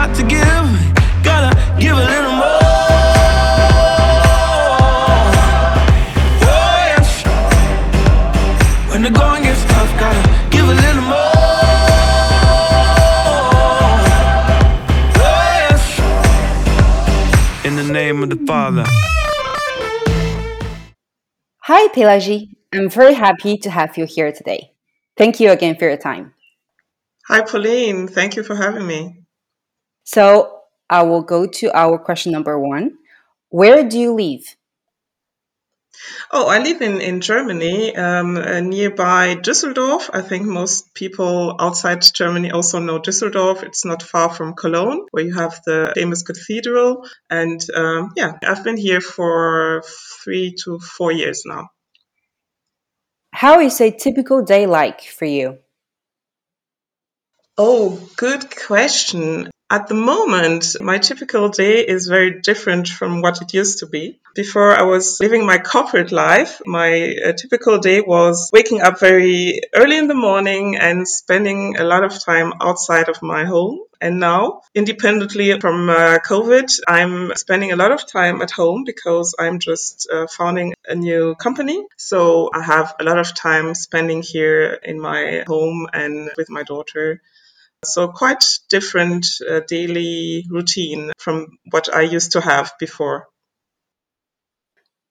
lot to give. Gotta give a little more. Oh, yes. When the going gets tough, gotta give a little more. Oh, yes. In the name of the Father. Hi, Pelagie. I'm very happy to have you here today. Thank you again for your time. Hi, Pauline. Thank you for having me. So, I will go to our question number one. Where do you live? Oh, I live in, in Germany, um, uh, nearby Düsseldorf. I think most people outside Germany also know Düsseldorf. It's not far from Cologne, where you have the famous cathedral. And um, yeah, I've been here for three to four years now. How is a typical day like for you? Oh, good question. At the moment, my typical day is very different from what it used to be. Before I was living my corporate life, my uh, typical day was waking up very early in the morning and spending a lot of time outside of my home. And now, independently from uh, COVID, I'm spending a lot of time at home because I'm just uh, founding a new company. So I have a lot of time spending here in my home and with my daughter. So quite different uh, daily routine from what I used to have before.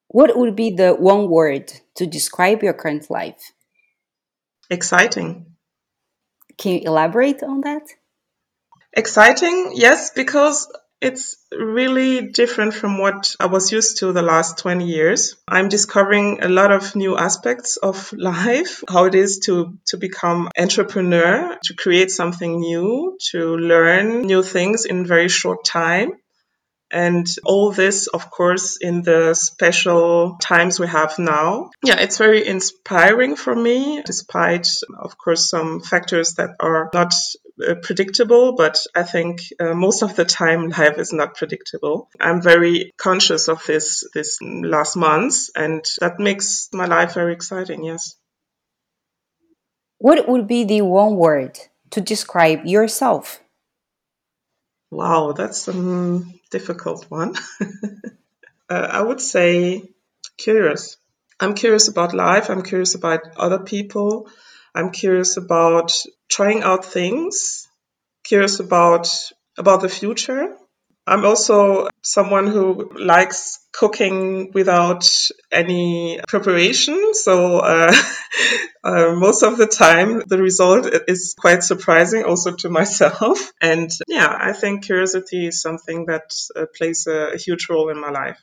What would be the one word to describe your current life? Exciting. Can you elaborate on that? Exciting, yes, because it's really different from what I was used to the last 20 years. I'm discovering a lot of new aspects of life, how it is to, to become entrepreneur, to create something new, to learn new things in very short time. And all this, of course, in the special times we have now. Yeah, it's very inspiring for me, despite, of course, some factors that are not predictable, but I think uh, most of the time life is not predictable. I'm very conscious of this this last months, and that makes my life very exciting. Yes. What would be the one word to describe yourself? Wow, that's a um, difficult one. uh, I would say curious. I'm curious about life. I'm curious about other people. I'm curious about trying out things, curious about about the future. I'm also someone who likes cooking without any preparation. So uh, uh, most of the time, the result is quite surprising also to myself. And yeah, I think curiosity is something that uh, plays a, a huge role in my life.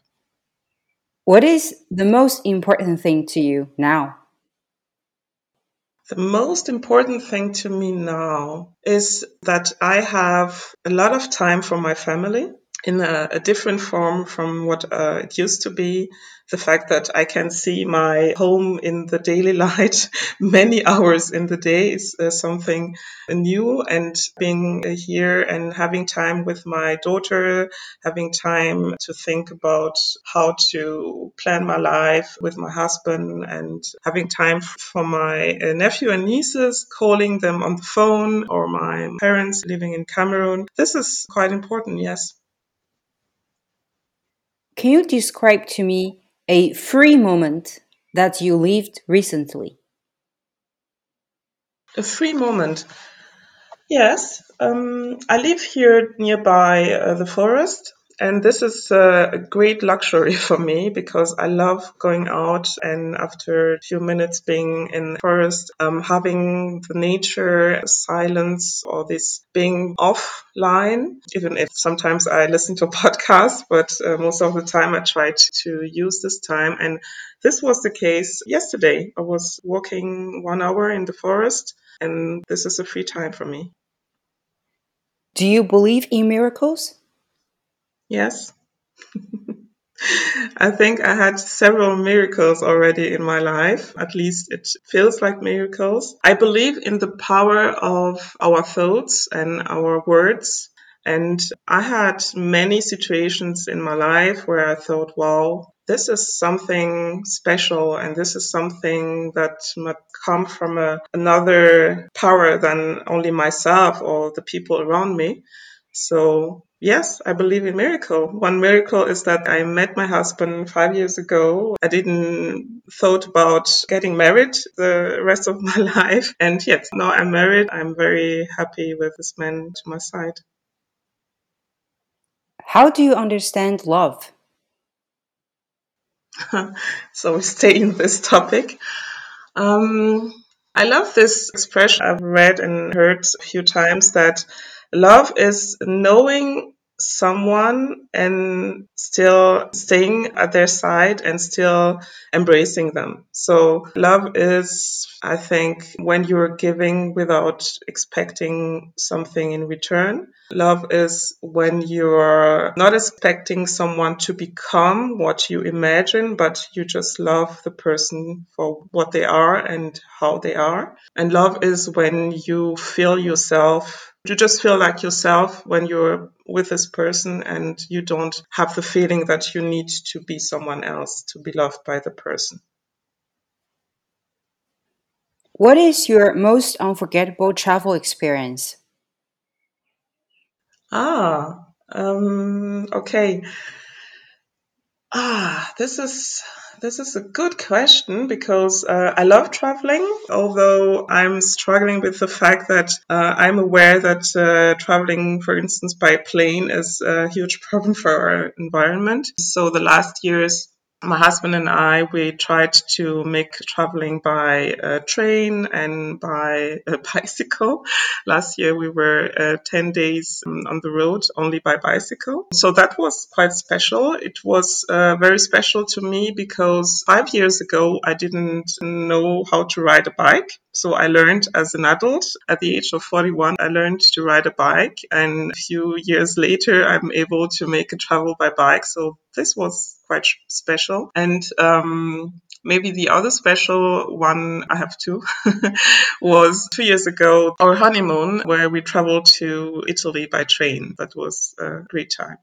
What is the most important thing to you now? The most important thing to me now is that I have a lot of time for my family in a, a different form from what uh, it used to be. The fact that I can see my home in the daily light many hours in the day is uh, something new. And being here and having time with my daughter, having time to think about how to plan my life with my husband, and having time for my uh, nephew and nieces, calling them on the phone, or my parents living in Cameroon. This is quite important, yes. Can you describe to me a free moment that you lived recently? A free moment. Yes, um, I live here nearby uh, the forest, and this is a great luxury for me because I love going out and after a few minutes being in the forest, um, having the nature, silence, or this being offline, even if sometimes I listen to podcasts, but uh, most of the time I try to use this time. And this was the case yesterday. I was walking one hour in the forest, and this is a free time for me. Do you believe in miracles? Yes. I think I had several miracles already in my life. At least it feels like miracles. I believe in the power of our thoughts and our words. And I had many situations in my life where I thought, wow, this is something special and this is something that might come from a, another power than only myself or the people around me. So yes, I believe in miracle. One miracle is that I met my husband five years ago. I didn't thought about getting married the rest of my life. And yes, now I'm married. I'm very happy with this man to my side. How do you understand love? so we stay in this topic. Um, I love this expression I've read and heard a few times that love is knowing someone and still staying at their side and still embracing them. So love is, I think, when you're giving without expecting something in return. Love is when you're not expecting someone to become what you imagine, but you just love the person for what they are and how they are. And love is when you feel yourself you just feel like yourself when you're with this person and you don't have the feeling that you need to be someone else to be loved by the person. What is your most unforgettable travel experience? Ah, um, okay. Ah, this is this is a good question because uh, I love traveling, although I'm struggling with the fact that uh, I'm aware that uh, traveling, for instance, by plane is a huge problem for our environment. So the last years my husband and I, we tried to make traveling by uh, train and by bicycle. Last year we were uh, 10 days um, on the road only by bicycle. So that was quite special. It was uh, very special to me because five years ago I didn't know how to ride a bike. So I learned as an adult at the age of 41, I learned to ride a bike. And a few years later, I'm able to make a travel by bike. So this was quite special. And, um, maybe the other special one I have two was two years ago, our honeymoon, where we traveled to Italy by train. That was a great time.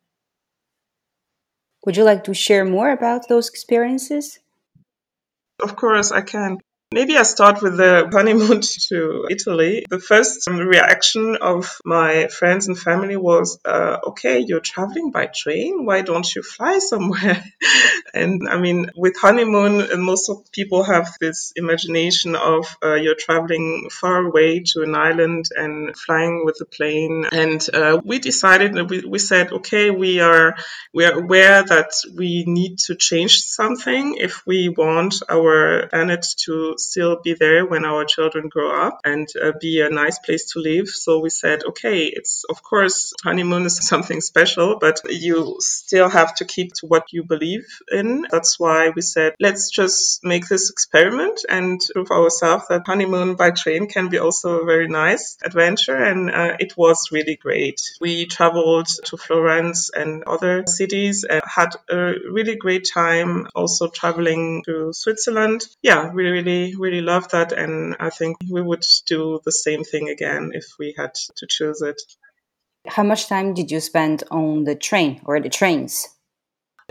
Would you like to share more about those experiences? Of course, I can. Maybe I start with the honeymoon to Italy. The first reaction of my friends and family was, uh, okay, you're traveling by train. Why don't you fly somewhere? and I mean, with honeymoon, most of people have this imagination of uh, you're traveling far away to an island and flying with a plane. And uh, we decided, we, we said, okay, we are, we are aware that we need to change something if we want our planet to still be there when our children grow up and uh, be a nice place to live. So we said, okay, it's of course honeymoon is something special, but you still have to keep to what you believe in. That's why we said, let's just make this experiment and prove ourselves that honeymoon by train can be also a very nice adventure. And uh, it was really great. We traveled to Florence and other cities and had a really great time also traveling to Switzerland. Yeah, we really really love that. And I think we would do the same thing again if we had to choose it. How much time did you spend on the train or the trains?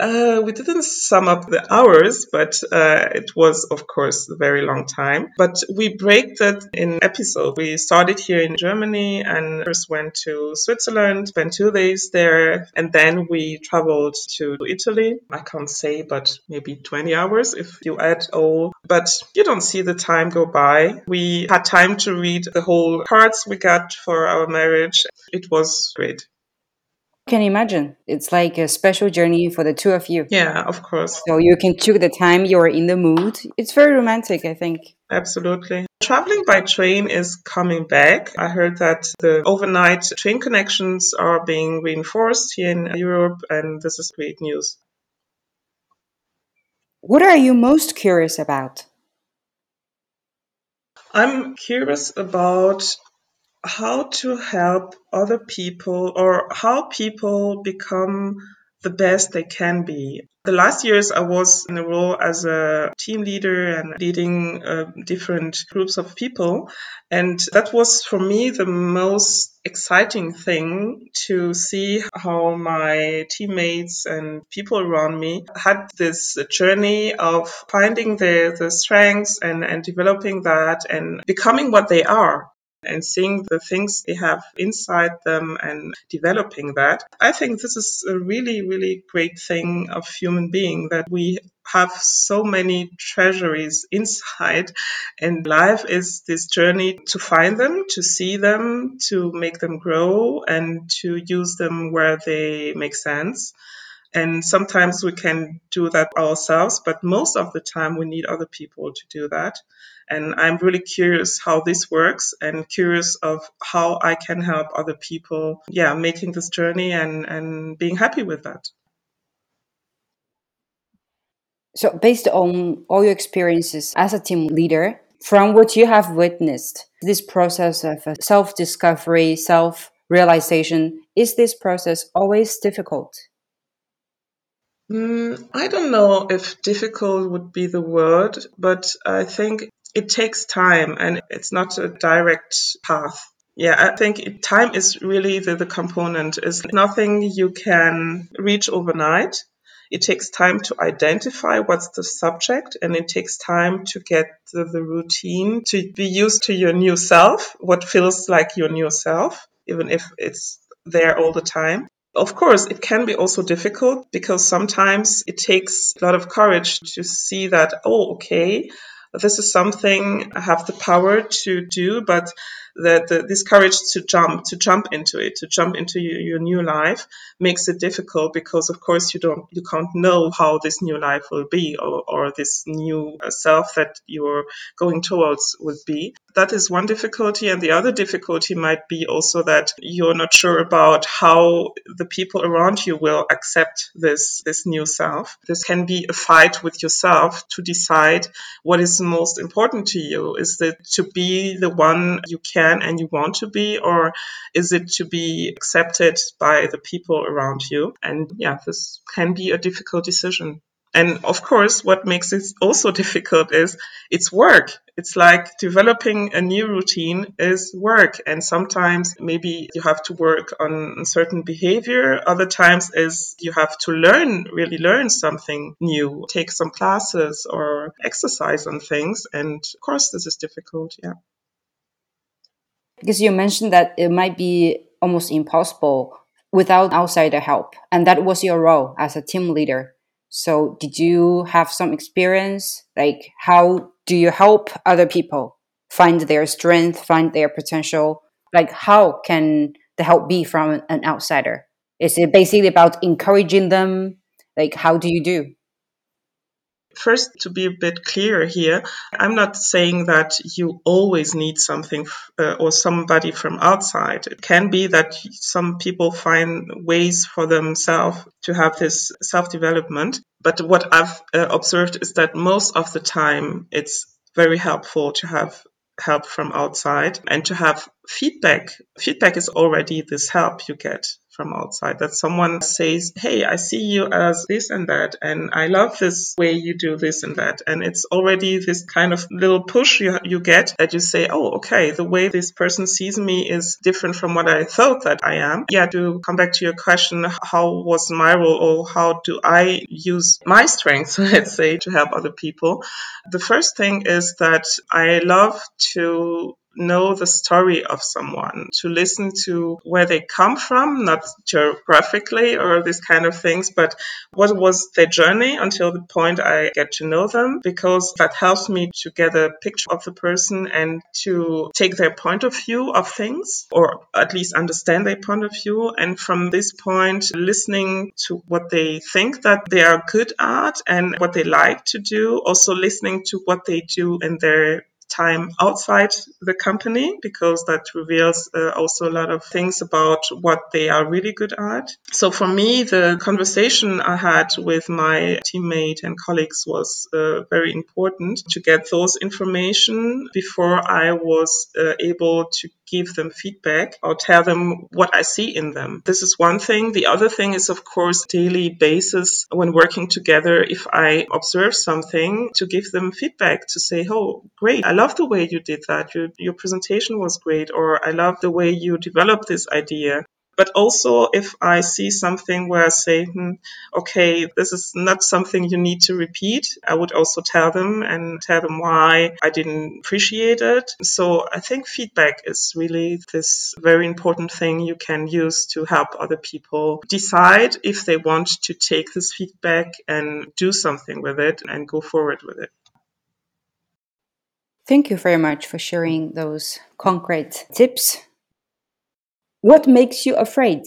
Uh, we didn't sum up the hours, but uh, it was, of course, a very long time. But we break that in episodes. We started here in Germany and first went to Switzerland, spent two days there, and then we traveled to Italy. I can't say, but maybe 20 hours if you add all. But you don't see the time go by. We had time to read the whole cards we got for our marriage. It was great can imagine. It's like a special journey for the two of you. Yeah, of course. So you can choose the time you're in the mood. It's very romantic, I think. Absolutely. Traveling by train is coming back. I heard that the overnight train connections are being reinforced here in Europe, and this is great news. What are you most curious about? I'm curious about how to help other people or how people become the best they can be. The last years I was in a role as a team leader and leading uh, different groups of people. And that was for me the most exciting thing to see how my teammates and people around me had this journey of finding their, their strengths and, and developing that and becoming what they are. And seeing the things they have inside them and developing that. I think this is a really, really great thing of human being that we have so many treasuries inside and life is this journey to find them, to see them, to make them grow and to use them where they make sense. And sometimes we can do that ourselves, but most of the time we need other people to do that. And I'm really curious how this works and curious of how I can help other people, yeah, making this journey and, and being happy with that. So, based on all your experiences as a team leader, from what you have witnessed, this process of uh, self discovery, self realization, is this process always difficult? Mm, I don't know if difficult would be the word, but I think it takes time and it's not a direct path. Yeah, I think time is really the, the component. Is nothing you can reach overnight. It takes time to identify what's the subject and it takes time to get the, the routine to be used to your new self, what feels like your new self, even if it's there all the time. Of course, it can be also difficult because sometimes it takes a lot of courage to see that, oh, okay, this is something I have the power to do, but that the, this courage to jump, to jump into it, to jump into your, your, new life makes it difficult because of course you don't, you can't know how this new life will be or, or this new uh, self that you're going towards will be. That is one difficulty. And the other difficulty might be also that you're not sure about how the people around you will accept this, this new self. This can be a fight with yourself to decide what is most important to you. Is it to be the one you can can and you want to be, or is it to be accepted by the people around you? And yeah, this can be a difficult decision. And of course, what makes it also difficult is it's work. It's like developing a new routine is work. And sometimes maybe you have to work on certain behavior. Other times is you have to learn, really learn something new, take some classes or exercise on things. And of course, this is difficult. Yeah because you mentioned that it might be almost impossible without outsider help and that was your role as a team leader. So did you have some experience? Like how do you help other people find their strength find their potential? Like how can the help be from an outsider? Is it basically about encouraging them? Like how do you do First, to be a bit clear here, I'm not saying that you always need something uh, or somebody from outside. It can be that some people find ways for themselves to have this self development. But what I've uh, observed is that most of the time it's very helpful to have help from outside and to have feedback. Feedback is already this help you get from outside that someone says, Hey, I see you as this and that. And I love this way you do this and that. And it's already this kind of little push you, you get that you say, Oh, okay, the way this person sees me is different from what I thought that I am. Yeah, to come back to your question, how was my role or how do I use my strengths, let's say, to help other people? The first thing is that I love to know the story of someone, to listen to where they come from, not geographically or these kind of things, but what was their journey until the point I get to know them, because that helps me to get a picture of the person and to take their point of view of things, or at least understand their point of view. And from this point, listening to what they think that they are good at and what they like to do, also listening to what they do in their time outside the company because that reveals uh, also a lot of things about what they are really good at. So for me, the conversation I had with my teammate and colleagues was uh, very important to get those information before I was uh, able to give them feedback or tell them what I see in them. This is one thing. The other thing is, of course, daily basis when working together. If I observe something, to give them feedback to say, "Oh, great! I love the way you did that. Your, your presentation was great," or "I love the way you developed this idea." But also if I see something where I say, hmm, okay, this is not something you need to repeat, I would also tell them and tell them why I didn't appreciate it. So I think feedback is really this very important thing you can use to help other people decide if they want to take this feedback and do something with it and go forward with it. Thank you very much for sharing those concrete tips. What makes you afraid?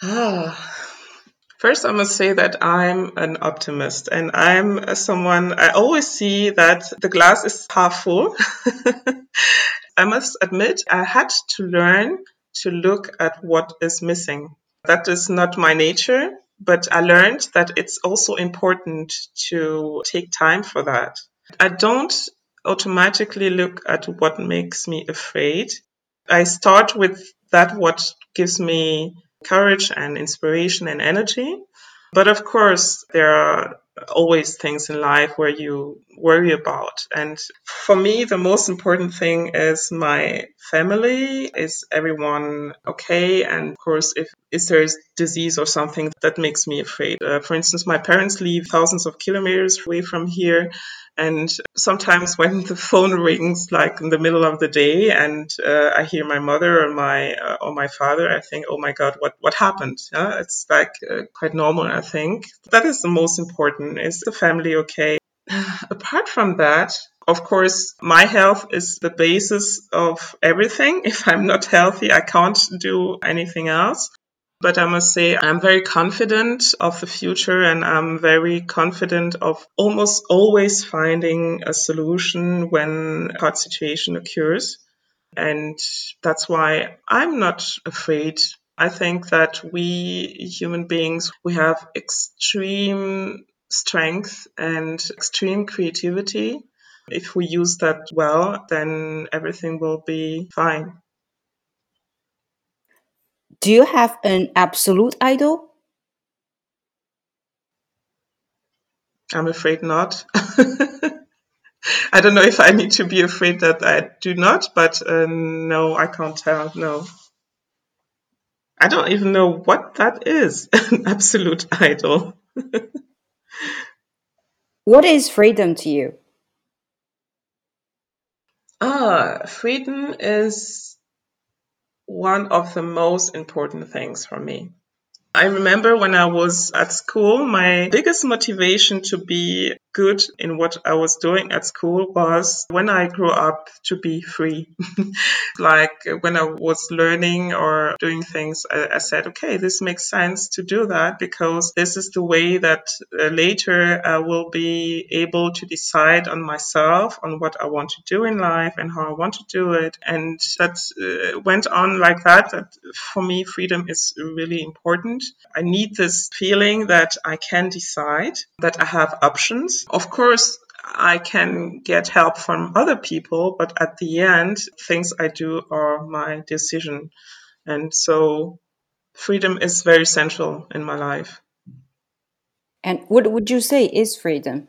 Ah, first, I must say that I'm an optimist and I'm someone, I always see that the glass is half full. I must admit, I had to learn to look at what is missing. That is not my nature, but I learned that it's also important to take time for that. I don't automatically look at what makes me afraid. I start with that what gives me courage and inspiration and energy. But of course, there are always things in life where you worry about. And for me, the most important thing is my family. Is everyone okay? And of course, if is there disease or something that makes me afraid? Uh, for instance, my parents live thousands of kilometers away from here. And sometimes when the phone rings, like in the middle of the day, and uh, I hear my mother or my uh, or my father, I think, "Oh my God, what what happened?" Yeah, it's like uh, quite normal. I think that is the most important. Is the family okay? Apart from that, of course, my health is the basis of everything. If I'm not healthy, I can't do anything else. But I must say, I'm very confident of the future and I'm very confident of almost always finding a solution when a hard situation occurs. And that's why I'm not afraid. I think that we human beings, we have extreme strength and extreme creativity. If we use that well, then everything will be fine. Do you have an absolute idol? I'm afraid not. I don't know if I need to be afraid that I do not, but uh, no, I can't tell. No. I don't even know what that is an absolute idol. what is freedom to you? Ah, freedom is one of the most important things for me. I remember when I was at school, my biggest motivation to be good in what I was doing at school was when I grew up to be free. like when I was learning or doing things, I, I, said, okay, this makes sense to do that because this is the way that uh, later I will be able to decide on myself, on what I want to do in life and how I want to do it. And that uh, went on like that. That for me, freedom is really important. I need this feeling that I can decide, that I have options. Of course, I can get help from other people, but at the end, things I do are my decision. And so freedom is very central in my life. And what would you say is freedom?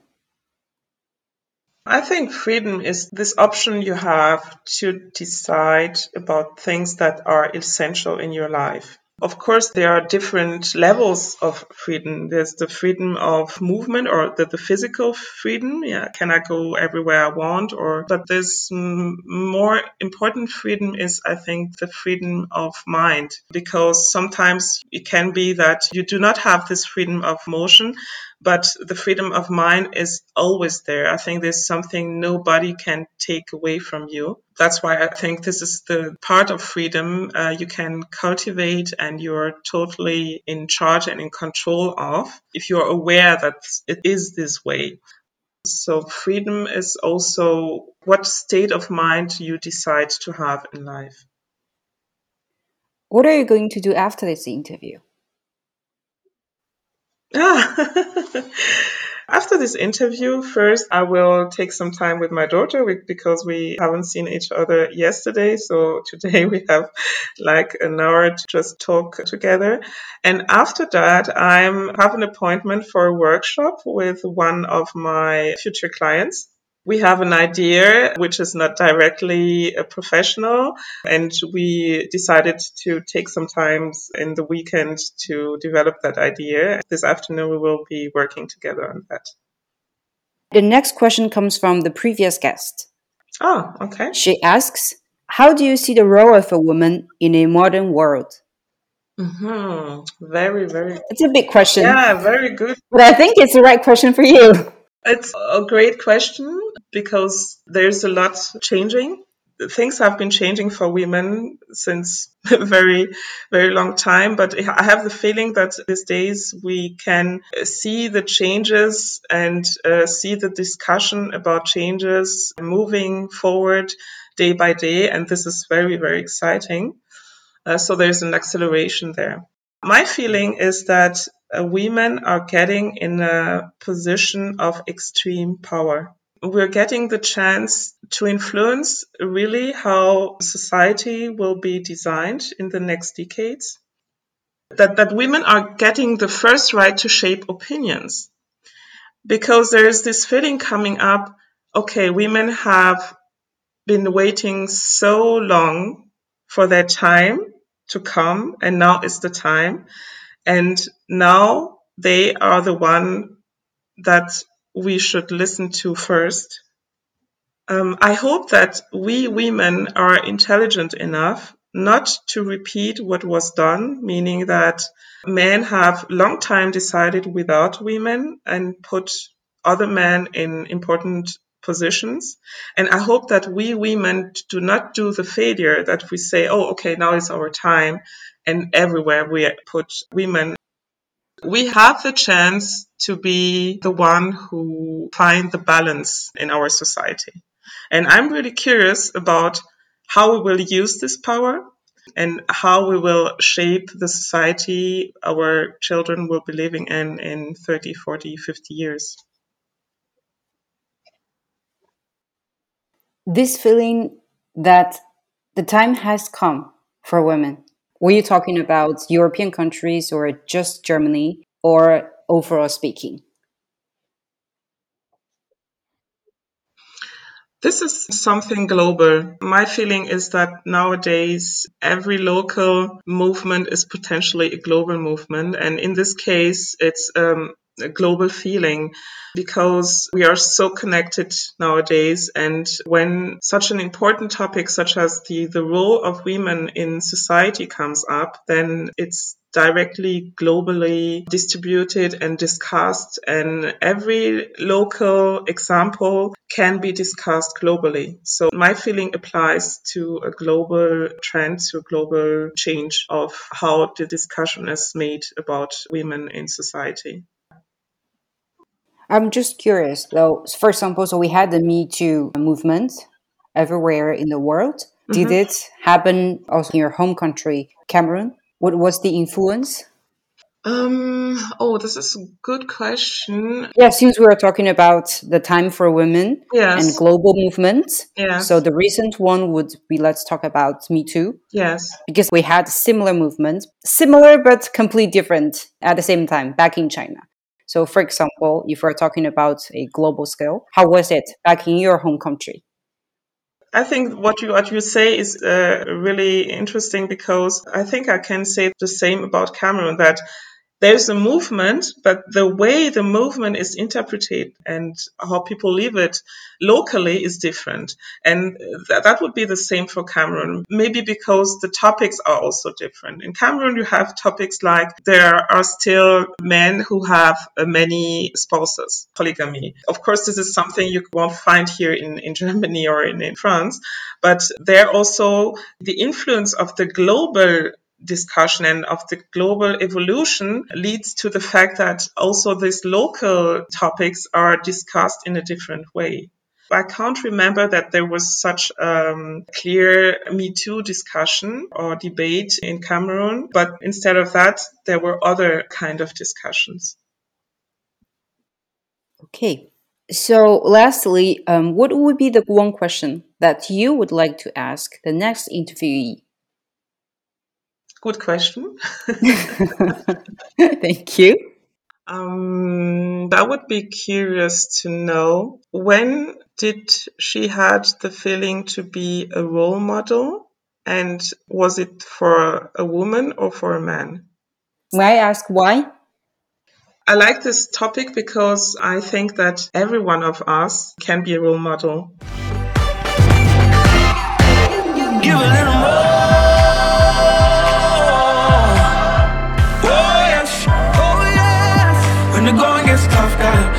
I think freedom is this option you have to decide about things that are essential in your life. Of course, there are different levels of freedom. There's the freedom of movement or the, the physical freedom. Yeah, can I go everywhere I want? Or, but this more important freedom is, I think, the freedom of mind, because sometimes it can be that you do not have this freedom of motion, but the freedom of mind is always there. I think there's something nobody can take away from you. That's why I think this is the part of freedom uh, you can cultivate and you're totally in charge and in control of if you're aware that it is this way. So, freedom is also what state of mind you decide to have in life. What are you going to do after this interview? After this interview, first I will take some time with my daughter because we haven't seen each other yesterday. So today we have like an hour to just talk together. And after that, I'm have an appointment for a workshop with one of my future clients. We have an idea which is not directly a professional and we decided to take some time in the weekend to develop that idea. This afternoon we will be working together on that. The next question comes from the previous guest. Oh okay. She asks how do you see the role of a woman in a modern world? Mm-hmm. very very it's a big question. Yeah very good. But i think it's the right question for you it's a great question because there's a lot changing. Things have been changing for women since a very, very long time, but I have the feeling that these days we can see the changes and uh, see the discussion about changes moving forward day by day, and this is very, very exciting. Uh, so there's an acceleration there. My feeling is that uh, women are getting in a position of extreme power. We're getting the chance to influence really how society will be designed in the next decades. That, that women are getting the first right to shape opinions. Because there is this feeling coming up okay, women have been waiting so long for their time to come, and now is the time. And now they are the one that we should listen to first. Um, I hope that we women are intelligent enough not to repeat what was done, meaning that men have long time decided without women and put other men in important positions. And I hope that we women do not do the failure that we say, oh, okay, now is our time. And everywhere we put women. We have the chance to be the one who find the balance in our society. And I'm really curious about how we will use this power and how we will shape the society our children will be living in in 30, 40, 50 years. this feeling that the time has come for women. Were you talking about European countries or just Germany or overall speaking? This is something global. My feeling is that nowadays every local movement is potentially a global movement. And in this case, it's um, global feeling because we are so connected nowadays. And when such an important topic such as the, the role of women in society comes up, then it's directly globally distributed and discussed and every local example can be discussed globally. So my feeling applies to a global trend, to a global change of how the discussion is made about women in society. I'm just curious though. For example, so we had the Me Too movement everywhere in the world. Mm-hmm. Did it happen also in your home country, Cameroon? What was the influence? Um, oh, this is a good question. Yeah, since we are talking about the time for women yes. and global movements. Yes. So the recent one would be let's talk about Me Too. Yes. Because we had similar movements, similar but completely different at the same time back in China. So, for example, if we're talking about a global scale, how was it back in your home country? I think what you what you say is uh, really interesting because I think I can say the same about Cameroon that there's a movement, but the way the movement is interpreted and how people live it locally is different. And th- that would be the same for Cameroon, maybe because the topics are also different. In Cameroon, you have topics like there are still men who have uh, many spouses, polygamy. Of course, this is something you won't find here in, in Germany or in, in France, but there also the influence of the global discussion and of the global evolution leads to the fact that also these local topics are discussed in a different way. I can't remember that there was such a um, clear Me Too discussion or debate in Cameroon, but instead of that, there were other kind of discussions. Okay. So, lastly, um, what would be the one question that you would like to ask the next interviewee? Good question. Thank you. Um, I would be curious to know when did she had the feeling to be a role model? And was it for a woman or for a man? May I ask why? I like this topic because I think that every one of us can be a role model. Give a little gets tough, gotta